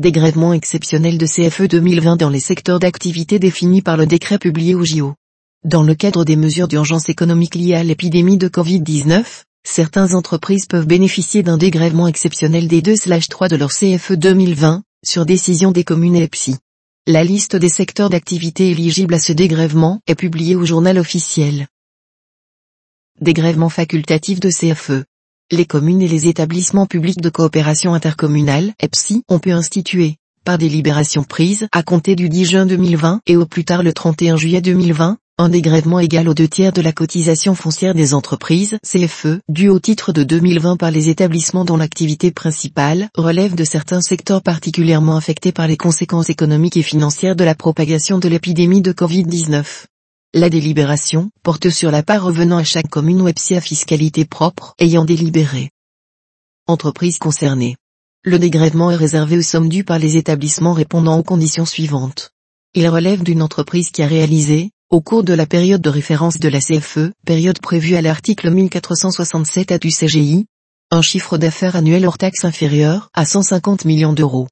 dégrèvement exceptionnel de CFE 2020 dans les secteurs d'activité définis par le décret publié au JO. Dans le cadre des mesures d'urgence économique liées à l'épidémie de Covid-19, certaines entreprises peuvent bénéficier d'un dégrèvement exceptionnel des 2/3 de leur CFE 2020, sur décision des communes et EPSI. La liste des secteurs d'activité éligibles à ce dégrèvement est publiée au journal officiel. Dégrèvement facultatif de CFE. Les communes et les établissements publics de coopération intercommunale, EPSI, ont pu instituer, par délibération prise à compter du 10 juin 2020 et au plus tard le 31 juillet 2020, un dégrèvement égal aux deux tiers de la cotisation foncière des entreprises CFE due au titre de 2020 par les établissements dont l'activité principale relève de certains secteurs particulièrement affectés par les conséquences économiques et financières de la propagation de l'épidémie de Covid-19. La délibération porte sur la part revenant à chaque commune ou EPSI à fiscalité propre ayant délibéré. Entreprises concernées. Le dégrèvement est réservé aux sommes dues par les établissements répondant aux conditions suivantes. Il relève d'une entreprise qui a réalisé, au cours de la période de référence de la CFE, période prévue à l'article 1467 A du CGI, un chiffre d'affaires annuel hors taxe inférieur à 150 millions d'euros.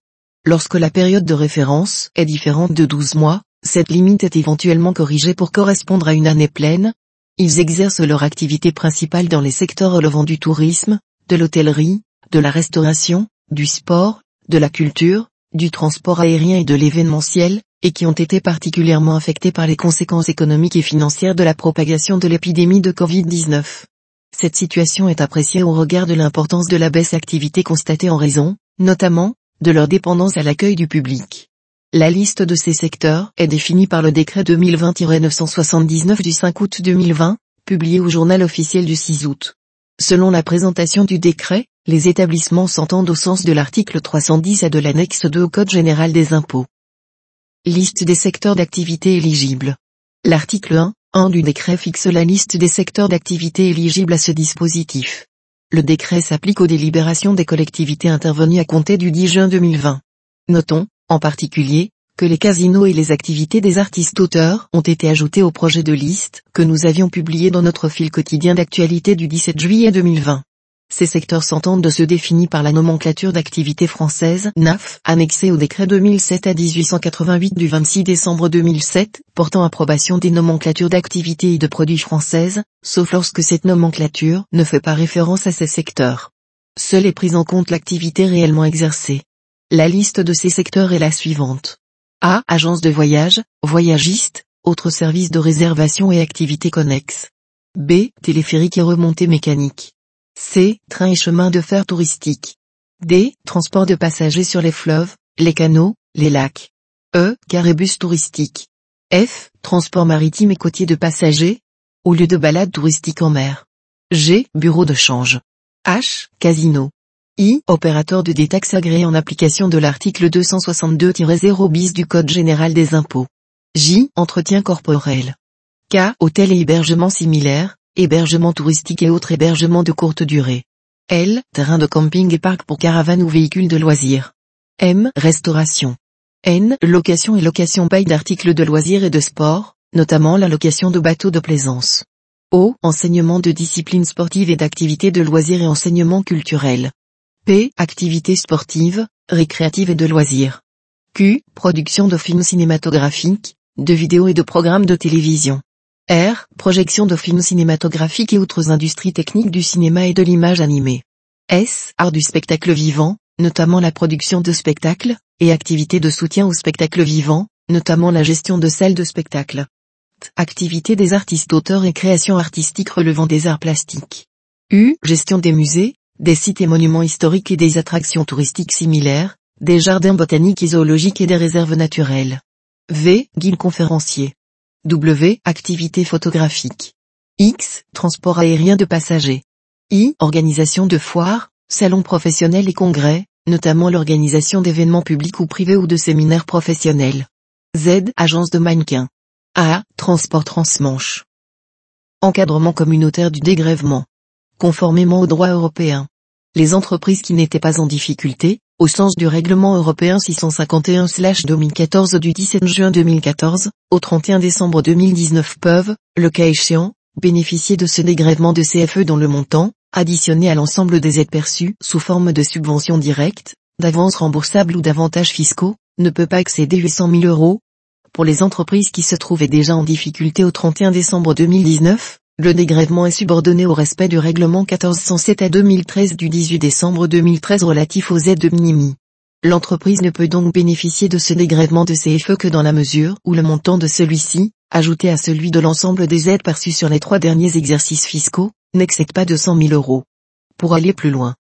Lorsque la période de référence est différente de 12 mois, cette limite est éventuellement corrigée pour correspondre à une année pleine. Ils exercent leur activité principale dans les secteurs relevant du tourisme, de l'hôtellerie, de la restauration, du sport, de la culture, du transport aérien et de l'événementiel, et qui ont été particulièrement affectés par les conséquences économiques et financières de la propagation de l'épidémie de Covid-19. Cette situation est appréciée au regard de l'importance de la baisse d'activité constatée en raison, notamment, de leur dépendance à l'accueil du public. La liste de ces secteurs est définie par le décret 2020-979 du 5 août 2020, publié au journal officiel du 6 août. Selon la présentation du décret, les établissements s'entendent au sens de l'article 310 à de l'annexe 2 au Code général des impôts. Liste des secteurs d'activité éligibles. L'article 1, 1 du décret fixe la liste des secteurs d'activité éligibles à ce dispositif. Le décret s'applique aux délibérations des collectivités intervenues à compter du 10 juin 2020. Notons, en particulier, que les casinos et les activités des artistes auteurs ont été ajoutés au projet de liste que nous avions publié dans notre fil quotidien d'actualité du 17 juillet 2020. Ces secteurs s'entendent de se définir par la nomenclature d'activité française NAF annexée au décret 2007 à 1888 du 26 décembre 2007 portant approbation des nomenclatures d'activités et de produits françaises, sauf lorsque cette nomenclature ne fait pas référence à ces secteurs. Seule est prise en compte l'activité réellement exercée. La liste de ces secteurs est la suivante. A. Agence de voyage, voyagiste, autres services de réservation et activités connexes. B. Téléphérique et remontée mécanique. C. Train et chemin de fer touristique. D. Transport de passagers sur les fleuves, les canaux, les lacs. E. Caribus touristique. F. Transport maritime et côtier de passagers, au lieu de balade touristique en mer. G. Bureau de change. H. Casino. I. Opérateur de détaxe agréé en application de l'article 262-0 bis du Code général des impôts. J. Entretien corporel. K. Hôtel et hébergement similaire, hébergement touristique et autres hébergements de courte durée. L. Terrain de camping et parc pour caravanes ou véhicules de loisirs. M. Restauration. N. Location et location bail d'articles de loisirs et de sport, notamment la location de bateaux de plaisance. O. Enseignement de disciplines sportives et d'activités de loisirs et enseignement culturel. P. Activités sportives, récréatives et de loisirs. Q. Production de films cinématographiques, de vidéos et de programmes de télévision. R. Projection de films cinématographiques et autres industries techniques du cinéma et de l'image animée. S. Art du spectacle vivant, notamment la production de spectacles, et activités de soutien au spectacle vivant, notamment la gestion de salles de spectacle. T. Activités des artistes auteurs et créations artistiques relevant des arts plastiques. U. Gestion des musées, des sites et monuments historiques et des attractions touristiques similaires, des jardins botaniques et zoologiques et des réserves naturelles. V. Guide conférencier. W. Activités photographiques. X. Transport aérien de passagers. I. Organisation de foires, salons professionnels et congrès, notamment l'organisation d'événements publics ou privés ou de séminaires professionnels. Z. Agence de mannequins. A. Transport transmanche. Encadrement communautaire du dégrèvement. Conformément au droit européen. Les entreprises qui n'étaient pas en difficulté, au sens du règlement européen 651-2014 du 17 juin 2014, au 31 décembre 2019 peuvent, le cas échéant, bénéficier de ce dégrèvement de CFE dont le montant, additionné à l'ensemble des aides perçues sous forme de subventions directes, d'avances remboursables ou d'avantages fiscaux, ne peut pas excéder 800 000 euros. Pour les entreprises qui se trouvaient déjà en difficulté au 31 décembre 2019, le dégrèvement est subordonné au respect du règlement 1407 à 2013 du 18 décembre 2013 relatif aux aides de minimi. L'entreprise ne peut donc bénéficier de ce dégrèvement de CFE que dans la mesure où le montant de celui-ci, ajouté à celui de l'ensemble des aides perçues sur les trois derniers exercices fiscaux, n'excède pas de 100 000 euros. Pour aller plus loin,